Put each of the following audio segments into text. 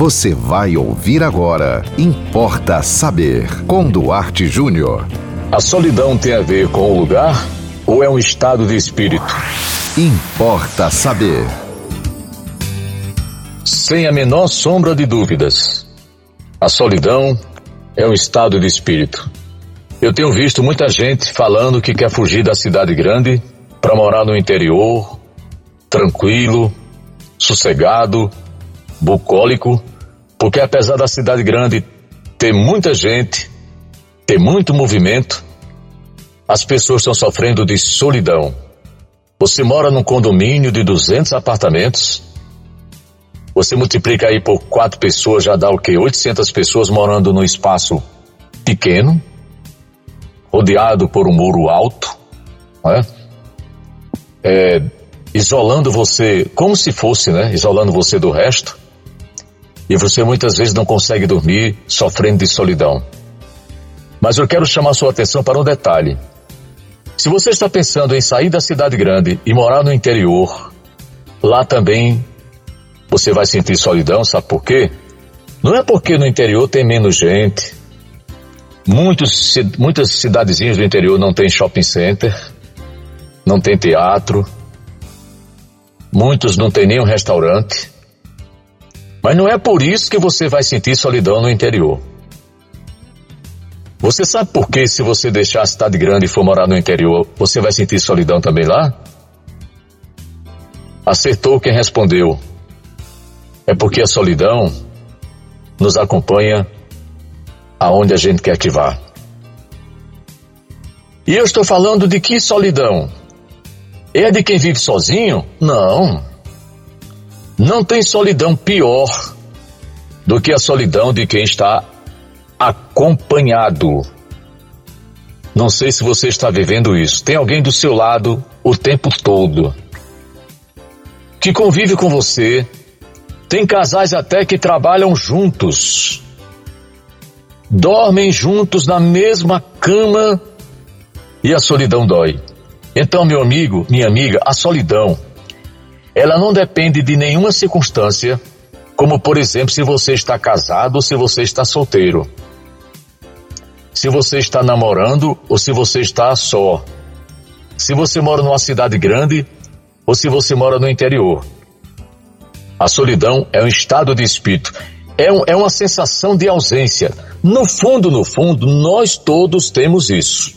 Você vai ouvir agora. Importa saber. Com Duarte Júnior. A solidão tem a ver com o lugar ou é um estado de espírito? Importa saber. Sem a menor sombra de dúvidas, a solidão é um estado de espírito. Eu tenho visto muita gente falando que quer fugir da cidade grande para morar no interior, tranquilo, sossegado, bucólico, porque apesar da cidade grande ter muita gente, ter muito movimento, as pessoas estão sofrendo de solidão. Você mora num condomínio de 200 apartamentos, você multiplica aí por quatro pessoas, já dá o quê? 800 pessoas morando num espaço pequeno, rodeado por um muro alto, né? é, isolando você, como se fosse, né? Isolando você do resto. E você muitas vezes não consegue dormir, sofrendo de solidão. Mas eu quero chamar sua atenção para um detalhe. Se você está pensando em sair da cidade grande e morar no interior, lá também você vai sentir solidão, sabe por quê? Não é porque no interior tem menos gente. Muitos, muitas cidadezinhas do interior não tem shopping center, não tem teatro, muitos não tem nenhum restaurante. Mas não é por isso que você vai sentir solidão no interior. Você sabe por que se você deixar a cidade grande e for morar no interior, você vai sentir solidão também lá? Acertou quem respondeu. É porque a solidão nos acompanha aonde a gente quer que vá. E eu estou falando de que solidão? É de quem vive sozinho? Não. Não tem solidão pior do que a solidão de quem está acompanhado. Não sei se você está vivendo isso. Tem alguém do seu lado o tempo todo que convive com você. Tem casais até que trabalham juntos. Dormem juntos na mesma cama e a solidão dói. Então, meu amigo, minha amiga, a solidão, ela não depende de nenhuma circunstância, como por exemplo se você está casado ou se você está solteiro. Se você está namorando ou se você está só. Se você mora numa cidade grande ou se você mora no interior. A solidão é um estado de espírito, é, um, é uma sensação de ausência. No fundo, no fundo, nós todos temos isso.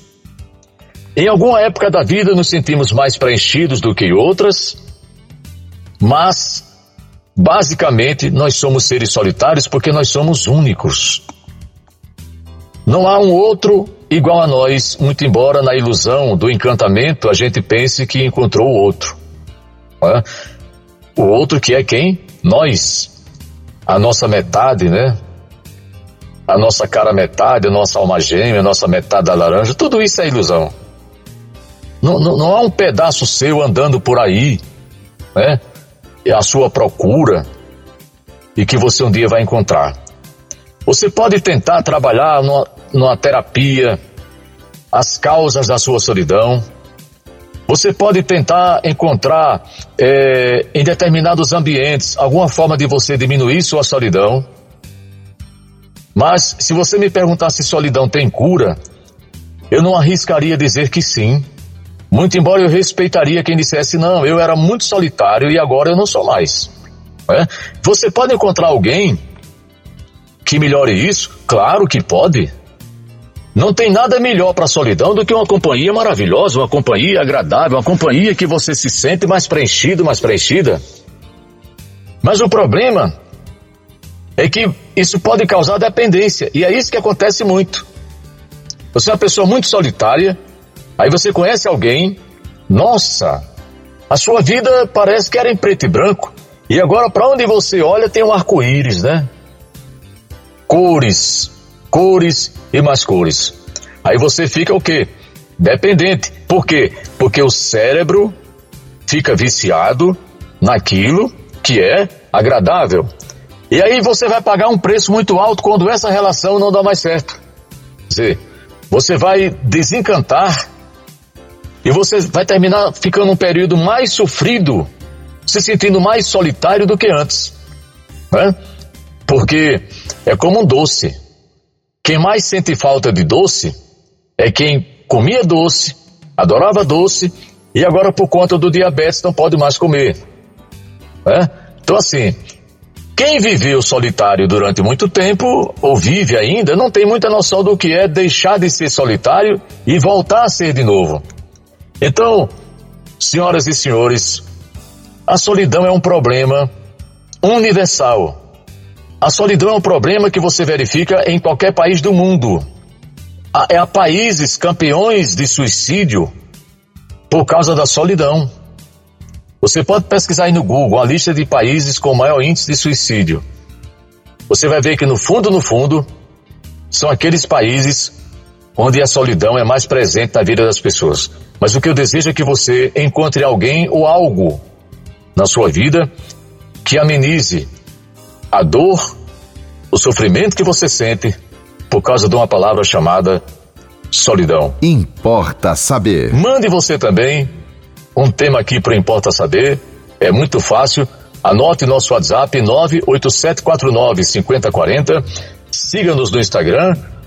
Em alguma época da vida nos sentimos mais preenchidos do que outras, mas basicamente nós somos seres solitários porque nós somos únicos. Não há um outro igual a nós, muito embora na ilusão do encantamento a gente pense que encontrou o outro. É? O outro que é quem? Nós. A nossa metade, né? A nossa cara metade, a nossa alma gêmea, a nossa metade da laranja, tudo isso é ilusão. Não, não, não há um pedaço seu andando por aí, né? A sua procura e que você um dia vai encontrar. Você pode tentar trabalhar numa, numa terapia as causas da sua solidão. Você pode tentar encontrar é, em determinados ambientes alguma forma de você diminuir sua solidão. Mas se você me perguntar se solidão tem cura, eu não arriscaria dizer que sim. Muito embora eu respeitaria quem dissesse, não, eu era muito solitário e agora eu não sou mais. É? Você pode encontrar alguém que melhore isso? Claro que pode. Não tem nada melhor para a solidão do que uma companhia maravilhosa, uma companhia agradável, uma companhia que você se sente mais preenchido, mais preenchida. Mas o problema é que isso pode causar dependência, e é isso que acontece muito. Você é uma pessoa muito solitária, Aí você conhece alguém, nossa, a sua vida parece que era em preto e branco, e agora para onde você olha tem um arco-íris, né? Cores, cores e mais cores. Aí você fica o quê? Dependente. Por quê? Porque o cérebro fica viciado naquilo que é agradável. E aí você vai pagar um preço muito alto quando essa relação não dá mais certo. Quer dizer, você vai desencantar você vai terminar ficando um período mais sofrido, se sentindo mais solitário do que antes. Né? Porque é como um doce. Quem mais sente falta de doce é quem comia doce, adorava doce e agora por conta do diabetes não pode mais comer. Né? Então assim, quem viveu solitário durante muito tempo, ou vive ainda, não tem muita noção do que é deixar de ser solitário e voltar a ser de novo. Então, senhoras e senhores, a solidão é um problema universal. A solidão é um problema que você verifica em qualquer país do mundo. Há, há países campeões de suicídio por causa da solidão. Você pode pesquisar aí no Google a lista de países com maior índice de suicídio. Você vai ver que no fundo, no fundo, são aqueles países onde a solidão é mais presente na vida das pessoas. Mas o que eu desejo é que você encontre alguém ou algo na sua vida que amenize a dor, o sofrimento que você sente por causa de uma palavra chamada solidão. Importa saber. Mande você também um tema aqui para Importa Saber. É muito fácil. Anote nosso WhatsApp 987495040. Siga-nos no Instagram